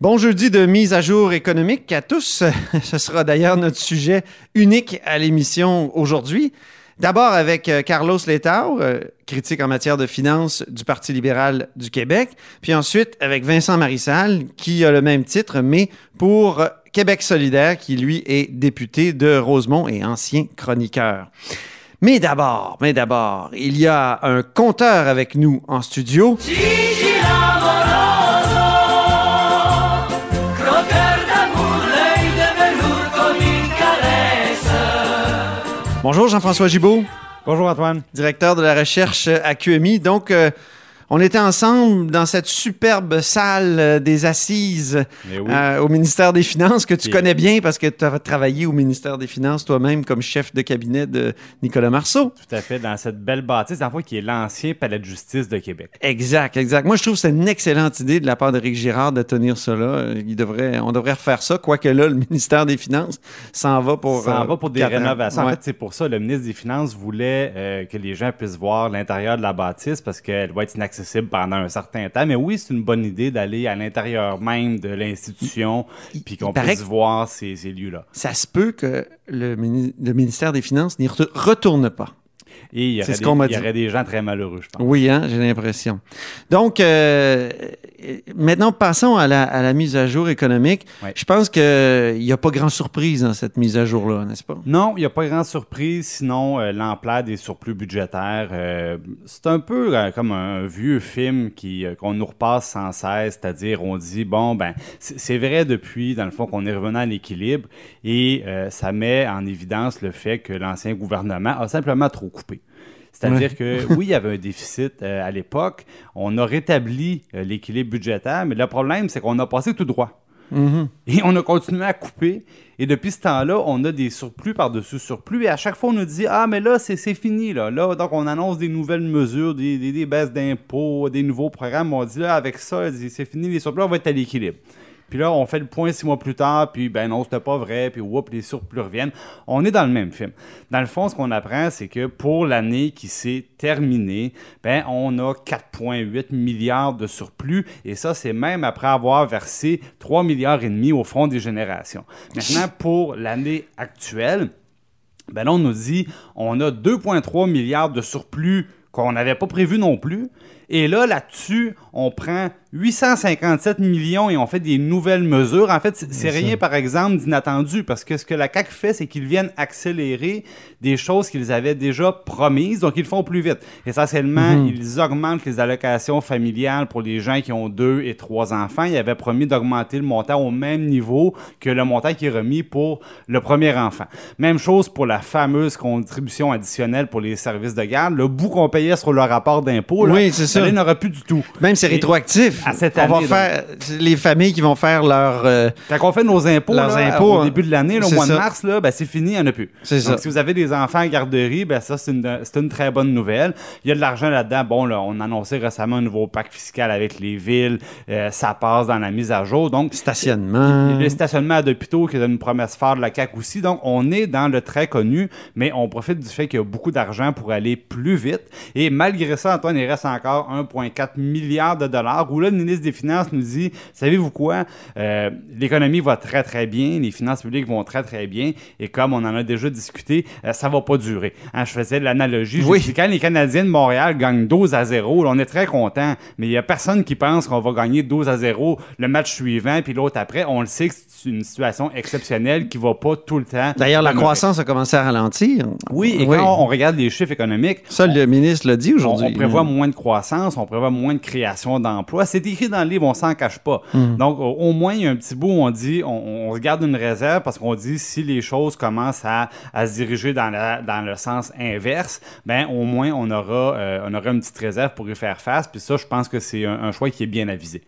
Bon jeudi de mise à jour économique à tous. Ce sera d'ailleurs notre sujet unique à l'émission aujourd'hui. D'abord avec euh, Carlos Letao, euh, critique en matière de finances du Parti libéral du Québec. Puis ensuite avec Vincent Marissal, qui a le même titre, mais pour euh, Québec solidaire, qui lui est député de Rosemont et ancien chroniqueur. Mais d'abord, mais d'abord, il y a un compteur avec nous en studio. Bonjour Jean-François Gibault, Bonjour Antoine. directeur de la recherche à QMI. Donc, euh, on était ensemble dans cette superbe salle euh, des assises oui. euh, au ministère des Finances que tu Et- connais bien parce que tu as travaillé au ministère des Finances toi-même comme chef de cabinet de Nicolas Marceau. Tout à fait, dans cette belle bâtisse, dans qui est l'ancien palais de justice de Québec. Exact, exact. Moi, je trouve que c'est une excellente idée de la part d'Éric Girard de tenir là. Il devrait, on devrait refaire ça, quoique là, le ministère des Finances s'en va pour... Ça en euh, va pour des rénovations. En fait, c'est pour ça le ministre des Finances voulait euh, que les gens puissent voir l'intérieur de la bâtisse parce qu'elle va être inaccessible pendant un certain temps. Mais oui, c'est une bonne idée d'aller à l'intérieur même de l'institution puis qu'on puisse que- voir ces, ces lieux-là. Ça se peut que le, mini- le ministère des Finances n'y retour- retourne pas. Et il y C'est aurait, ce des, il y aurait des gens très malheureux, je pense. Oui, hein, j'ai l'impression. Donc, euh, maintenant, passons à la, à la mise à jour économique. Ouais. Je pense qu'il n'y a pas grand surprise dans cette mise à jour-là, n'est-ce pas? Non, il n'y a pas grande surprise, sinon euh, l'ampleur des surplus budgétaires. euh, c'est un peu comme un vieux film qui, qu'on nous repasse sans cesse, c'est-à-dire on dit, bon, ben, c'est, vrai depuis, dans le fond, qu'on est revenu à l'équilibre et ça met en évidence le fait que l'ancien gouvernement a simplement trop coupé. C'est-à-dire que oui, il y avait un déficit euh, à l'époque, on a rétabli euh, l'équilibre budgétaire, mais le problème, c'est qu'on a passé tout droit. Et on a continué à couper. Et depuis ce temps-là, on a des surplus par-dessus surplus. Et à chaque fois, on nous dit Ah, mais là, c'est c'est fini. Là. là, donc, on annonce des nouvelles mesures, des, des- des baisses d'impôts, des nouveaux programmes. On dit là, avec ça, c'est fini, les surplus, on va être à l'équilibre. Puis là, on fait le point six mois plus tard, puis ben non, c'était pas vrai, puis whoop, les surplus reviennent. On est dans le même film. Dans le fond, ce qu'on apprend, c'est que pour l'année qui s'est terminée, ben on a 4,8 milliards de surplus, et ça, c'est même après avoir versé 3 milliards et demi au Fonds des générations. Maintenant, pour l'année actuelle, ben là, on nous dit on a 2,3 milliards de surplus qu'on n'avait pas prévu non plus. Et là, là-dessus, on prend 857 millions et on fait des nouvelles mesures. En fait, c'est- rien, par exemple, d'inattendu parce que ce que la CAQ fait, c'est qu'ils viennent accélérer des choses qu'ils avaient déjà promises, donc ils le font plus vite. Essentiellement, ils augmentent les allocations familiales pour les gens qui ont deux et trois enfants. Ils avaient promis d'augmenter le montant au même niveau que le montant qui est remis pour le premier enfant. Même chose pour la fameuse contribution additionnelle pour les services de garde. Le bout qu'on payait sur le rapport d'impôt, Oui, c'est ça. là, il n'aura plus du tout. Même c'est rétroactif. À cette on va année, faire les familles qui vont faire leur euh, Quand on fait nos impôts, Leurs là, impôts, au hein. début de l'année, au mois de mars, là, ben, c'est fini, il n'y en a plus. C'est ça. si vous avez des enfants en garderie, ben, ça, c'est une, une très bonne nouvelle. Il y a de l'argent là-dedans. Bon, là, on a annoncé récemment un nouveau pacte fiscal avec les villes. Euh, ça passe dans la mise à jour. Donc, stationnements. le stationnement à d'hôpitaux qui est une promesse forte de la CAQ aussi. Donc, on est dans le très connu, mais on profite du fait qu'il y a beaucoup d'argent pour aller plus vite. Et malgré ça, Antoine, il reste encore 1,4 milliard de dollars où là, le ministre des Finances nous dit, savez-vous quoi, Euh, l'économie va très, très bien, les finances publiques vont très, très bien, et comme on en a déjà discuté, euh, ça va pas durer. Hein, je faisais l'analogie, Oui. quand les Canadiens de Montréal gagnent 12 à 0, là, on est très content, mais il y a personne qui pense qu'on va gagner 12 à 0 le match suivant, puis l'autre après. On le sait que c'est une situation exceptionnelle qui va pas tout le temps. D'ailleurs, la croissance a commencé à ralentir. Oui, et quand on regarde les chiffres économiques, Ça, le ministre l'a dit on, aujourd'hui. on prévoit moins de croissance, on prévoit moins de création d'emplois. C'est c'est écrit dans le livre, on s'en cache pas. Hmm. Donc, au, au moins, il y a un petit bout où on dit, on, on se garde une réserve parce qu'on dit si les choses commencent à, à se diriger dans, la- dans le sens inverse, ben au moins on aura, euh, on aura une petite réserve pour y faire face. Puis ça, je pense que c'est un, un choix qui est bien avisé.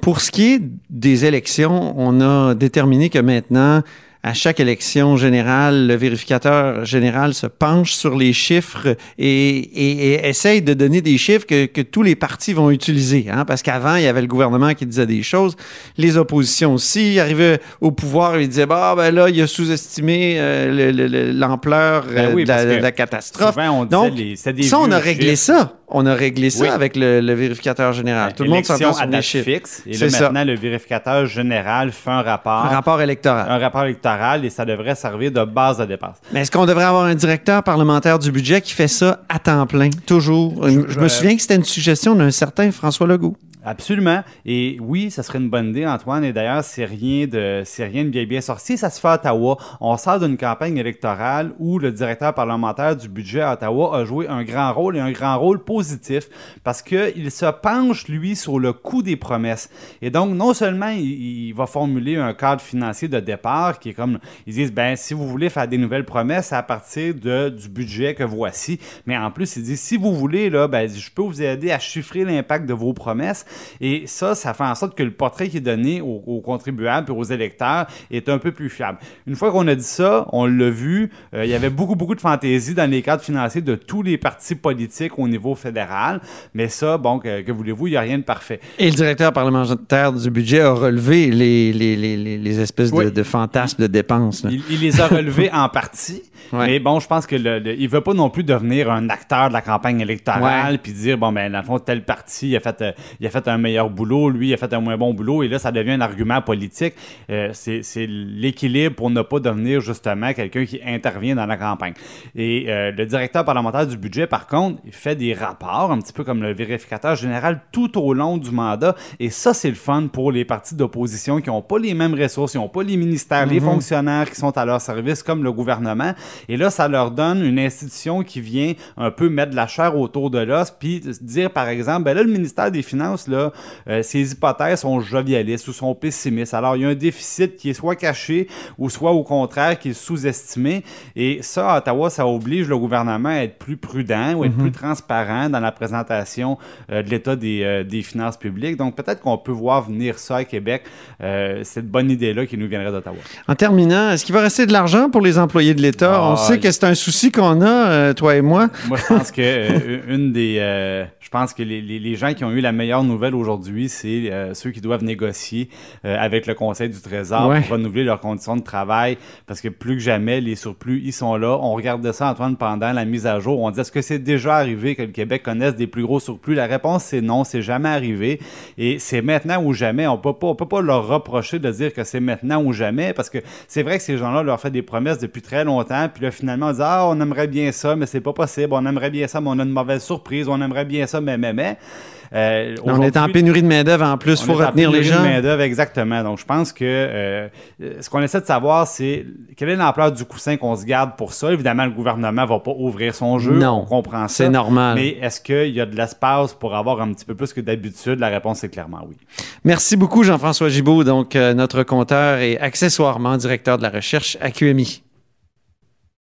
Pour ce qui est des élections, on a déterminé que maintenant, à chaque élection générale, le vérificateur général se penche sur les chiffres et, et- et essaye de donner des chiffres que, que tous les partis vont utiliser. Hein? Parce qu'avant, il y avait le gouvernement qui disait des choses, les oppositions aussi. Arrivaient au pouvoir et ils disaient, bah, ben là, il a sous-estimé euh, le- le- le- l'ampleur Ben euh, oui, de, la, de catastrophe. Souvent, on Donc, les, des ça, on a réglé chiffres. ça. On a réglé ça Oui. avec le, le vérificateur général. Tout le monde s'entend sur les chiffres. fixe. Et là, ça. maintenant, le vérificateur général fait un rapport. Un rapport électoral. un rapport électoral et ça devrait servir de base de dépense. Mais est-ce qu'on devrait avoir un directeur parlementaire du budget qui fait ça à temps plein, toujours? Je, me souviens que c'était une suggestion d'un certain François Legault. Absolument. Et oui, ça serait une bonne idée, Antoine. Et d'ailleurs, c'est rien de, c'est rien de bien bien sorti. Ça se fait à Ottawa. On sort d'une campagne électorale où le directeur parlementaire du budget à Ottawa a joué un grand rôle et un grand rôle positif parce que il se penche, lui, sur le coût des promesses. Et donc, non seulement il, il va formuler un cadre financier de départ qui est comme, ils disent, ben, si vous voulez faire des nouvelles promesses, à partir de, du budget que voici. Mais en plus, il dit, si vous voulez, là, ben, je peux vous aider à chiffrer l'impact de vos promesses. Et ça, ça fait en sorte que le portrait qui est donné aux, aux contribuables et aux électeurs est un peu plus fiable. Une fois qu'on a dit ça, on l'a vu, euh, il y avait beaucoup, beaucoup de fantaisie dans les cadres financiers de tous les partis politiques au niveau fédéral. Mais ça, bon, que, que voulez-vous, il n'y a rien de parfait. Et le directeur parlementaire du budget a relevé les, les, les, les- espèces de, Oui. de fantasmes de dépenses. Il, il les a relevés en partie. Ouais. Mais bon, je pense que le, le- il veut pas non plus devenir un acteur de la campagne électorale puis dire bon ben dans le fond tel parti il a fait euh, il a fait un meilleur boulot, lui il a fait un moins bon boulot et là ça devient un argument politique. Euh, c'est l'équilibre pour ne pas devenir justement quelqu'un qui intervient dans la campagne. Et euh, le directeur parlementaire du budget par contre, il fait des rapports un petit peu comme le vérificateur général tout au long du mandat et ça c'est le fun pour les partis d'opposition qui n'ont pas les mêmes ressources, qui n'ont pas les ministères, les fonctionnaires qui sont à leur service comme le gouvernement et là ça leur donne une institution qui vient un peu mettre de la chair autour de l'os puis dire par exemple ben là le ministère des finances là euh, ses hypothèses sont jovialistes ou sont pessimistes. Alors il y a un déficit qui est soit caché ou soit au contraire qui est sous-estimé et ça à Ottawa ça oblige le gouvernement à être plus prudent ou être plus transparent dans la présentation euh, de l'état des, euh, des finances publiques. Donc peut-être qu'on peut voir venir ça à Québec euh, cette bonne idée là qui nous viendrait d'Ottawa. En terminant, est-ce qu'il va rester de l'argent pour les employés de l'État? Ah, On sait que c'est un souci qu'on a, toi et moi. Moi, je pense que une des, je pense que les, les, les gens qui ont eu la meilleure nouvelle aujourd'hui, c'est euh, ceux qui doivent négocier euh, avec le Conseil du Trésor Ouais. pour renouveler leurs conditions de travail, parce que plus que jamais, les surplus, ils sont là. On regardait ça, Antoine, pendant la mise à jour. On dit est-ce que c'est déjà arrivé que le Québec connaisse des plus gros surplus? La réponse c'est non, c'est jamais arrivé, et c'est maintenant ou jamais. On peut pas, on peut pas leur reprocher de dire que c'est maintenant ou jamais, parce que c'est vrai que ces gens-là leur fait des promesses depuis très longtemps, puis là finalement on dit ah on aimerait bien ça, mais c'est pas possible. On aimerait bien ça, mais on a une mauvaise surprise. On aimerait bien ça, mais mais mais. Euh, On est en pénurie de main-d'œuvre en plus, il faut retenir les pénurie de gens. main-d'œuvre, exactement. Donc, je pense que euh, euh, ce qu'on essaie de savoir, c'est quelle est l'ampleur du coussin qu'on se garde pour ça. Évidemment, le gouvernement va pas ouvrir son jeu. Non, on comprend ça. c'est normal. Mais est-ce qu'il y a de l'espace pour avoir un petit peu plus que d'habitude? La réponse est clairement oui. Merci beaucoup, Jean-François Gibault, donc euh, notre compteur et accessoirement directeur de la recherche à QMI.